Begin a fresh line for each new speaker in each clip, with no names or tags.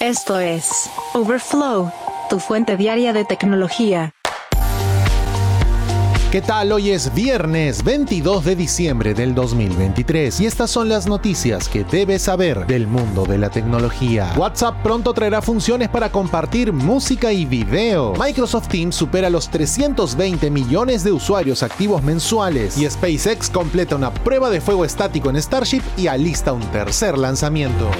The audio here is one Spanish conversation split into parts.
Esto es Overflow, tu fuente diaria de tecnología.
¿Qué tal? Hoy es viernes 22 de diciembre del 2023 y estas son las noticias que debes saber del mundo de la tecnología. WhatsApp pronto traerá funciones para compartir música y video. Microsoft Teams supera los 320 millones de usuarios activos mensuales y SpaceX completa una prueba de fuego estático en Starship y alista un tercer lanzamiento.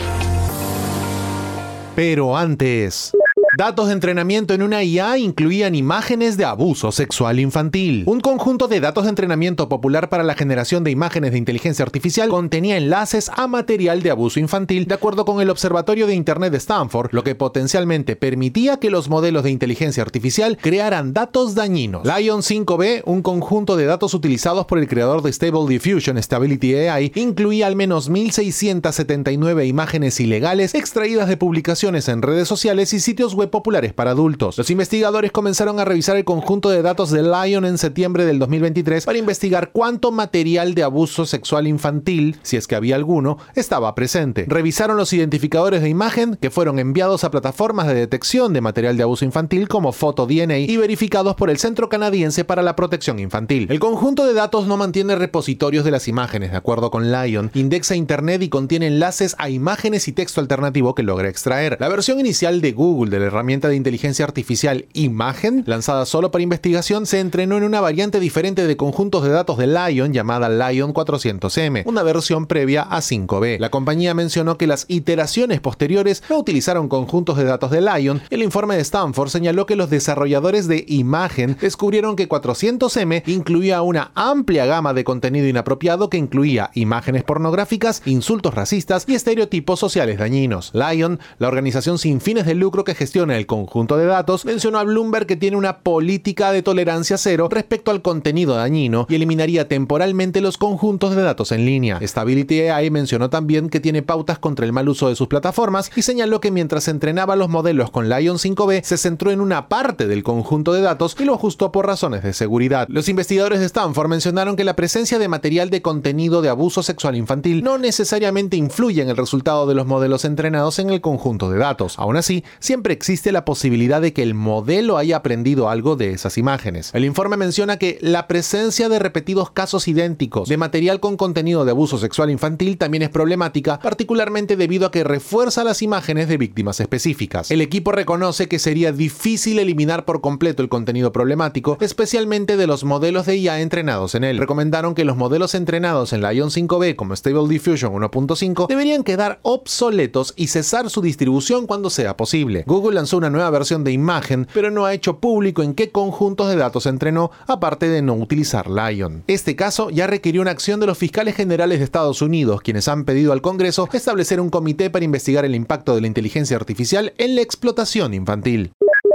Pero antes... Datos de entrenamiento en una IA incluían imágenes de abuso sexual infantil. Un conjunto de datos de entrenamiento popular para la generación de imágenes de inteligencia artificial contenía enlaces a material de abuso infantil de acuerdo con el Observatorio de Internet de Stanford, lo que potencialmente permitía que los modelos de inteligencia artificial crearan datos dañinos. Lion 5B, un conjunto de datos utilizados por el creador de Stable Diffusion Stability AI, incluía al menos 1.679 imágenes ilegales extraídas de publicaciones en redes sociales y sitios web populares para adultos. Los investigadores comenzaron a revisar el conjunto de datos de Lion en septiembre del 2023 para investigar cuánto material de abuso sexual infantil, si es que había alguno, estaba presente. Revisaron los identificadores de imagen que fueron enviados a plataformas de detección de material de abuso infantil como PhotoDNA y verificados por el Centro Canadiense para la Protección Infantil. El conjunto de datos no mantiene repositorios de las imágenes, de acuerdo con Lion, indexa Internet y contiene enlaces a imágenes y texto alternativo que logra extraer. La versión inicial de Google de la herramienta de inteligencia artificial Imagen, lanzada solo para investigación, se entrenó en una variante diferente de conjuntos de datos de Lion llamada Lion 400M, una versión previa a 5B. La compañía mencionó que las iteraciones posteriores no utilizaron conjuntos de datos de Lion. El informe de Stanford señaló que los desarrolladores de Imagen descubrieron que 400M incluía una amplia gama de contenido inapropiado que incluía imágenes pornográficas, insultos racistas y estereotipos sociales dañinos. Lion, la organización sin fines de lucro que gestiona el conjunto de datos, mencionó a Bloomberg que tiene una política de tolerancia cero respecto al contenido dañino y eliminaría temporalmente los conjuntos de datos en línea. Stability AI mencionó también que tiene pautas contra el mal uso de sus plataformas y señaló que mientras entrenaba los modelos con Lion 5B se centró en una parte del conjunto de datos y lo ajustó por razones de seguridad. Los investigadores de Stanford mencionaron que la presencia de material de contenido de abuso sexual infantil no necesariamente influye en el resultado de los modelos entrenados en el conjunto de datos. Aún así, siempre existe la posibilidad de que el modelo haya aprendido algo de esas imágenes. El informe menciona que la presencia de repetidos casos idénticos de material con contenido de abuso sexual infantil también es problemática, particularmente debido a que refuerza las imágenes de víctimas específicas. El equipo reconoce que sería difícil eliminar por completo el contenido problemático, especialmente de los modelos de IA entrenados en él. Recomendaron que los modelos entrenados en la Ion 5B como Stable Diffusion 1.5 deberían quedar obsoletos y cesar su distribución cuando sea posible. Google lanzó una nueva versión de imagen, pero no ha hecho público en qué conjuntos de datos entrenó, aparte de no utilizar Lion. Este caso ya requirió una acción de los fiscales generales de Estados Unidos, quienes han pedido al Congreso establecer un comité para investigar el impacto de la inteligencia artificial en la explotación infantil.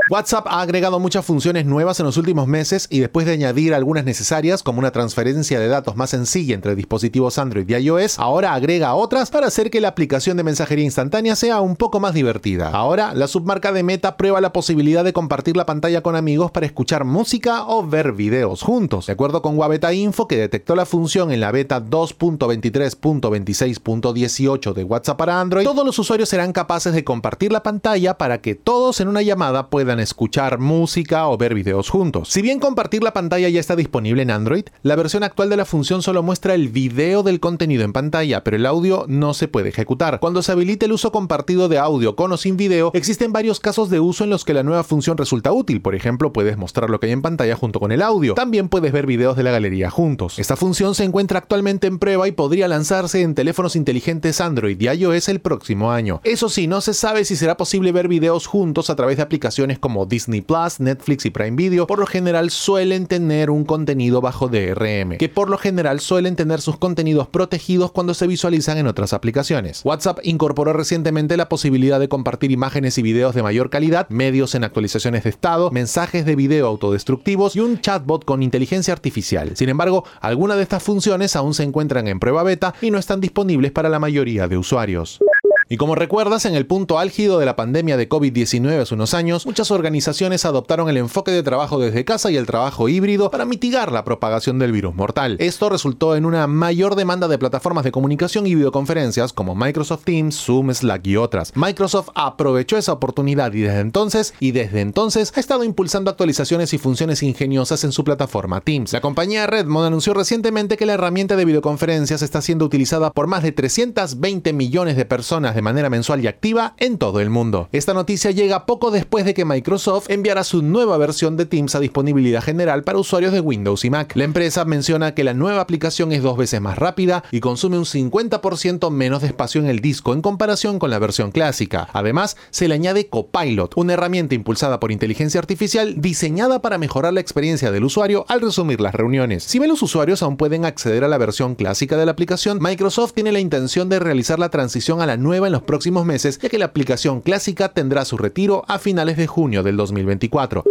WhatsApp ha agregado muchas funciones nuevas en los últimos meses y después de añadir algunas necesarias como una transferencia de datos más sencilla entre dispositivos Android y iOS, ahora agrega otras para hacer que la aplicación de mensajería instantánea sea un poco más divertida. Ahora, la submarca de Meta prueba la posibilidad de compartir la pantalla con amigos para escuchar música o ver videos juntos. De acuerdo con Wabeta Info, que detectó la función en la beta 2.23.26.18 de WhatsApp para Android, todos los usuarios serán capaces de compartir la pantalla para que todos en una llamada puedan escuchar música o ver videos juntos. Si bien compartir la pantalla ya está disponible en Android, la versión actual de la función solo muestra el video del contenido en pantalla, pero el audio no se puede ejecutar. Cuando se habilite el uso compartido de audio con o sin video, existen varios casos de uso en los que la nueva función resulta útil. Por ejemplo, puedes mostrar lo que hay en pantalla junto con el audio. También puedes ver videos de la galería juntos. Esta función se encuentra actualmente en prueba y podría lanzarse en teléfonos inteligentes Android y iOS el próximo año. Eso sí, no se sabe si será posible ver videos juntos a través de aplicaciones como Disney Plus, Netflix y Prime Video, por lo general suelen tener un contenido bajo DRM, que por lo general suelen tener sus contenidos protegidos cuando se visualizan en otras aplicaciones. WhatsApp incorporó recientemente la posibilidad de compartir imágenes y videos de mayor calidad, medios en actualizaciones de estado, mensajes de video autodestructivos y un chatbot con inteligencia artificial. Sin embargo, algunas de estas funciones aún se encuentran en prueba beta y no están disponibles para la mayoría de usuarios. Y como recuerdas, en el punto álgido de la pandemia de COVID-19 hace unos años, muchas organizaciones adoptaron el enfoque de trabajo desde casa y el trabajo híbrido para mitigar la propagación del virus mortal. Esto resultó en una mayor demanda de plataformas de comunicación y videoconferencias como Microsoft Teams, Zoom, Slack y otras. Microsoft aprovechó esa oportunidad y desde entonces, y desde entonces, ha estado impulsando actualizaciones y funciones ingeniosas en su plataforma Teams. La compañía Redmond anunció recientemente que la herramienta de videoconferencias está siendo utilizada por más de 320 millones de personas de manera mensual y activa en todo el mundo. Esta noticia llega poco después de que Microsoft enviara su nueva versión de Teams a disponibilidad general para usuarios de Windows y Mac. La empresa menciona que la nueva aplicación es dos veces más rápida y consume un 50% menos de espacio en el disco en comparación con la versión clásica. Además, se le añade Copilot, una herramienta impulsada por inteligencia artificial diseñada para mejorar la experiencia del usuario al resumir las reuniones. Si bien los usuarios aún pueden acceder a la versión clásica de la aplicación, Microsoft tiene la intención de realizar la transición a la nueva en los próximos meses, ya que la aplicación clásica tendrá su retiro a finales de junio del 2024.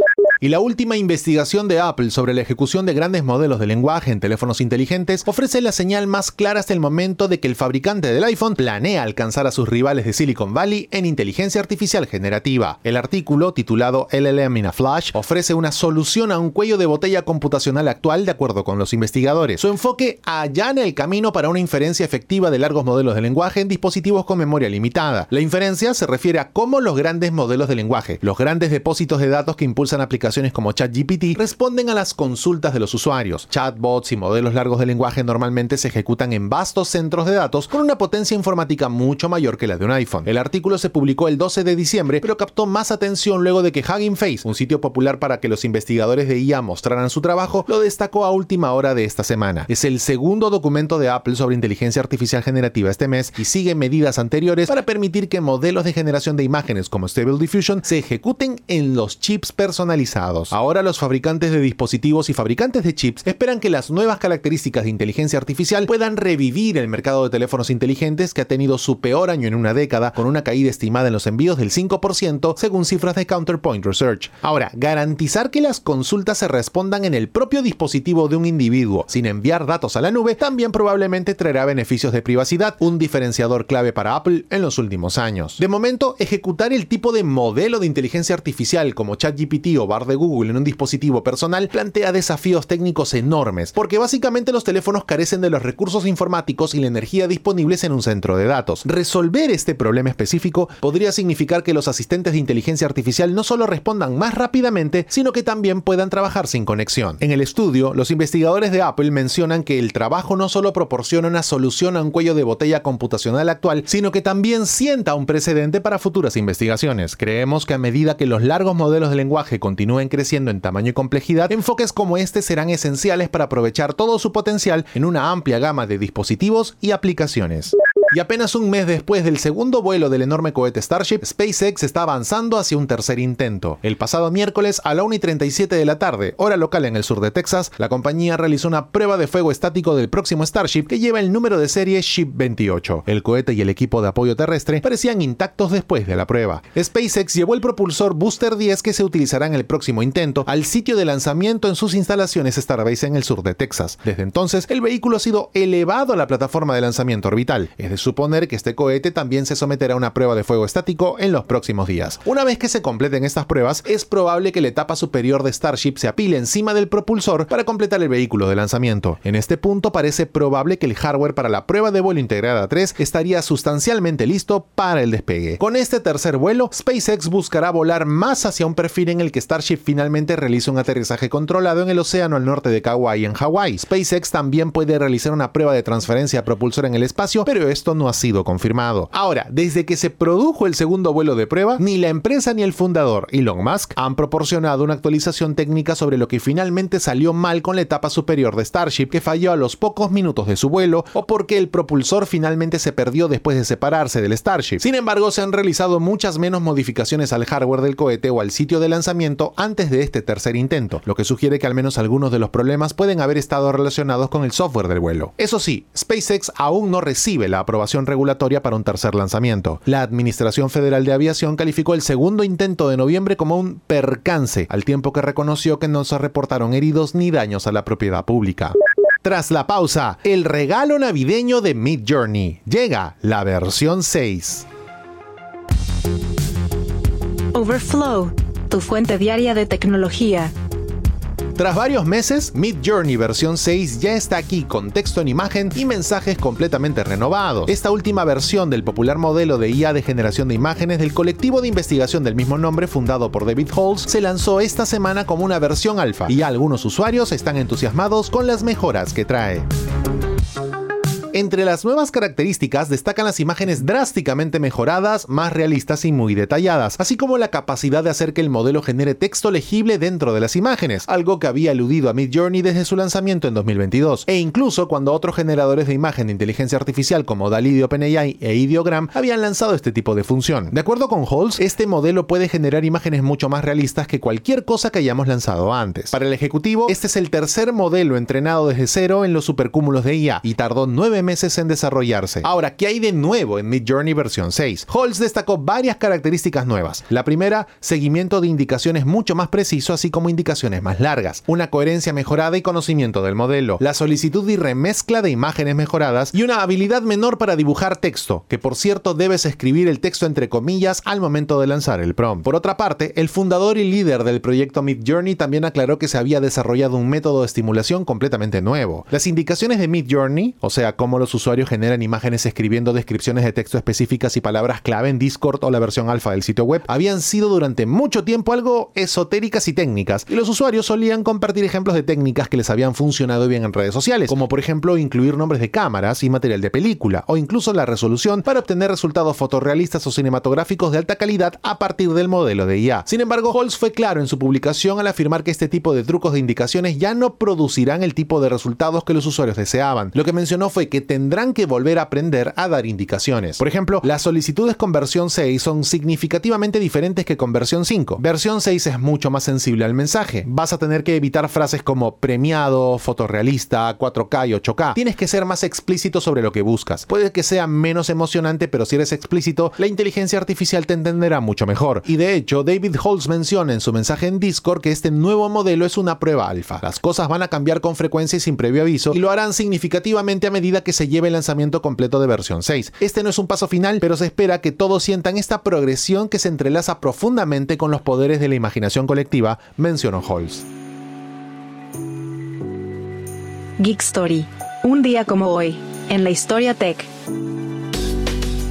Y la última investigación de Apple sobre la ejecución de grandes modelos de lenguaje en teléfonos inteligentes ofrece la señal más clara hasta el momento de que el fabricante del iPhone planea alcanzar a sus rivales de Silicon Valley en inteligencia artificial generativa. El artículo, titulado LLM in a Flash, ofrece una solución a un cuello de botella computacional actual de acuerdo con los investigadores. Su enfoque allana el camino para una inferencia efectiva de largos modelos de lenguaje en dispositivos con memoria limitada. La inferencia se refiere a cómo los grandes modelos de lenguaje, los grandes depósitos de datos que impulsan aplicaciones como ChatGPT responden a las consultas de los usuarios. Chatbots y modelos largos de lenguaje normalmente se ejecutan en vastos centros de datos con una potencia informática mucho mayor que la de un iPhone. El artículo se publicó el 12 de diciembre, pero captó más atención luego de que Hugging Face, un sitio popular para que los investigadores de IA mostraran su trabajo, lo destacó a última hora de esta semana. Es el segundo documento de Apple sobre inteligencia artificial generativa este mes y sigue medidas anteriores para permitir que modelos de generación de imágenes como Stable Diffusion se ejecuten en los chips personalizados Ahora los fabricantes de dispositivos y fabricantes de chips esperan que las nuevas características de inteligencia artificial puedan revivir el mercado de teléfonos inteligentes que ha tenido su peor año en una década, con una caída estimada en los envíos del 5% según cifras de Counterpoint Research. Ahora, garantizar que las consultas se respondan en el propio dispositivo de un individuo sin enviar datos a la nube también probablemente traerá beneficios de privacidad, un diferenciador clave para Apple en los últimos años. De momento, ejecutar el tipo de modelo de inteligencia artificial como ChatGPT o Bard de Google en un dispositivo personal plantea desafíos técnicos enormes, porque básicamente los teléfonos carecen de los recursos informáticos y la energía disponibles en un centro de datos. Resolver este problema específico podría significar que los asistentes de inteligencia artificial no solo respondan más rápidamente, sino que también puedan trabajar sin conexión. En el estudio, los investigadores de Apple mencionan que el trabajo no solo proporciona una solución a un cuello de botella computacional actual, sino que también sienta un precedente para futuras investigaciones. Creemos que a medida que los largos modelos de lenguaje continúen creciendo en tamaño y complejidad, enfoques como este serán esenciales para aprovechar todo su potencial en una amplia gama de dispositivos y aplicaciones. Y apenas un mes después del segundo vuelo del enorme cohete Starship, SpaceX está avanzando hacia un tercer intento. El pasado miércoles a la 1 y 37 de la tarde, hora local en el sur de Texas, la compañía realizó una prueba de fuego estático del próximo Starship que lleva el número de serie Ship 28. El cohete y el equipo de apoyo terrestre parecían intactos después de la prueba. SpaceX llevó el propulsor Booster 10 que se utilizará en el próximo intento al sitio de lanzamiento en sus instalaciones Starbase en el sur de Texas. Desde entonces, el vehículo ha sido elevado a la plataforma de lanzamiento orbital. Es suponer que este cohete también se someterá a una prueba de fuego estático en los próximos días. Una vez que se completen estas pruebas, es probable que la etapa superior de Starship se apile encima del propulsor para completar el vehículo de lanzamiento. En este punto parece probable que el hardware para la prueba de vuelo integrada 3 estaría sustancialmente listo para el despegue. Con este tercer vuelo, SpaceX buscará volar más hacia un perfil en el que Starship finalmente realice un aterrizaje controlado en el océano al norte de Kauai en Hawái. SpaceX también puede realizar una prueba de transferencia de propulsor en el espacio, pero esto no ha sido confirmado. Ahora, desde que se produjo el segundo vuelo de prueba, ni la empresa ni el fundador, Elon Musk, han proporcionado una actualización técnica sobre lo que finalmente salió mal con la etapa superior de Starship, que falló a los pocos minutos de su vuelo, o porque el propulsor finalmente se perdió después de separarse del Starship. Sin embargo, se han realizado muchas menos modificaciones al hardware del cohete o al sitio de lanzamiento antes de este tercer intento, lo que sugiere que al menos algunos de los problemas pueden haber estado relacionados con el software del vuelo. Eso sí, SpaceX aún no recibe la aprobación regulatoria para un tercer lanzamiento. La Administración Federal de Aviación calificó el segundo intento de noviembre como un percance, al tiempo que reconoció que no se reportaron heridos ni daños a la propiedad pública. Tras la pausa, el regalo navideño de Mid Journey. Llega la versión 6.
Overflow, tu fuente diaria de tecnología.
Tras varios meses, Mid Journey versión 6 ya está aquí con texto en imagen y mensajes completamente renovados. Esta última versión del popular modelo de IA de generación de imágenes del colectivo de investigación del mismo nombre fundado por David Halls se lanzó esta semana como una versión alfa y algunos usuarios están entusiasmados con las mejoras que trae. Entre las nuevas características destacan las imágenes drásticamente mejoradas, más realistas y muy detalladas, así como la capacidad de hacer que el modelo genere texto legible dentro de las imágenes, algo que había eludido a Midjourney desde su lanzamiento en 2022, e incluso cuando otros generadores de imagen de inteligencia artificial como DALI de OpenAI e Ideogram habían lanzado este tipo de función. De acuerdo con Halls, este modelo puede generar imágenes mucho más realistas que cualquier cosa que hayamos lanzado antes. Para el ejecutivo, este es el tercer modelo entrenado desde cero en los supercúmulos de IA y tardó nueve meses en desarrollarse. Ahora, ¿qué hay de nuevo en Midjourney versión 6? Halls destacó varias características nuevas. La primera, seguimiento de indicaciones mucho más preciso, así como indicaciones más largas, una coherencia mejorada y conocimiento del modelo, la solicitud y remezcla de imágenes mejoradas y una habilidad menor para dibujar texto, que por cierto debes escribir el texto entre comillas al momento de lanzar el prompt. Por otra parte, el fundador y líder del proyecto Midjourney también aclaró que se había desarrollado un método de estimulación completamente nuevo. Las indicaciones de Midjourney, o sea, cómo los usuarios generan imágenes escribiendo descripciones de texto específicas y palabras clave en Discord o la versión alfa del sitio web, habían sido durante mucho tiempo algo esotéricas y técnicas, y los usuarios solían compartir ejemplos de técnicas que les habían funcionado bien en redes sociales, como por ejemplo incluir nombres de cámaras y material de película, o incluso la resolución para obtener resultados fotorrealistas o cinematográficos de alta calidad a partir del modelo de IA. Sin embargo, Holz fue claro en su publicación al afirmar que este tipo de trucos de indicaciones ya no producirán el tipo de resultados que los usuarios deseaban. Lo que mencionó fue que tendrán que volver a aprender a dar indicaciones. Por ejemplo, las solicitudes con versión 6 son significativamente diferentes que con versión 5. Versión 6 es mucho más sensible al mensaje. Vas a tener que evitar frases como premiado, fotorrealista, 4K y 8K. Tienes que ser más explícito sobre lo que buscas. Puede que sea menos emocionante, pero si eres explícito, la inteligencia artificial te entenderá mucho mejor. Y de hecho, David Holtz menciona en su mensaje en Discord que este nuevo modelo es una prueba alfa. Las cosas van a cambiar con frecuencia y sin previo aviso, y lo harán significativamente a medida que se lleve el lanzamiento completo de versión 6. Este no es un paso final, pero se espera que todos sientan esta progresión que se entrelaza profundamente con los poderes de la imaginación colectiva, mencionó Halls.
Geek Story. Un día como hoy, en la historia tech.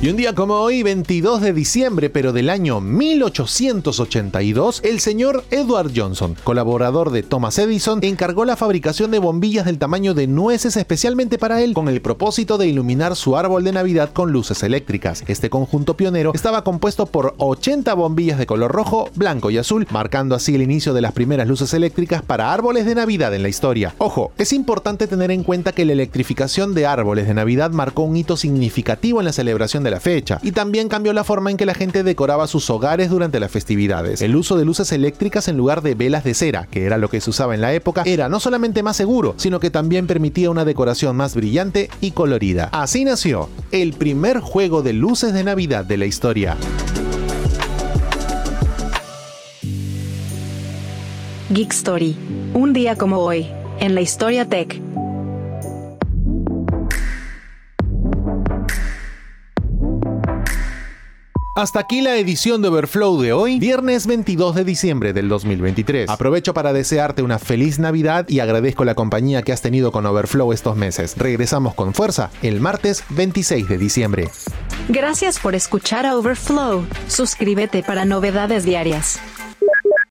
Y un día como hoy, 22 de diciembre, pero del año 1882, el señor Edward Johnson, colaborador de Thomas Edison, encargó la fabricación de bombillas del tamaño de nueces especialmente para él, con el propósito de iluminar su árbol de Navidad con luces eléctricas. Este conjunto pionero estaba compuesto por 80 bombillas de color rojo, blanco y azul, marcando así el inicio de las primeras luces eléctricas para árboles de Navidad en la historia. Ojo, es importante tener en cuenta que la electrificación de árboles de Navidad marcó un hito significativo en la celebración de la fecha y también cambió la forma en que la gente decoraba sus hogares durante las festividades. El uso de luces eléctricas en lugar de velas de cera, que era lo que se usaba en la época, era no solamente más seguro, sino que también permitía una decoración más brillante y colorida. Así nació el primer juego de luces de Navidad de la historia.
Geek Story. Un día como hoy, en la historia tech.
Hasta aquí la edición de Overflow de hoy, viernes 22 de diciembre del 2023. Aprovecho para desearte una feliz Navidad y agradezco la compañía que has tenido con Overflow estos meses. Regresamos con fuerza el martes 26 de diciembre.
Gracias por escuchar a Overflow. Suscríbete para novedades diarias.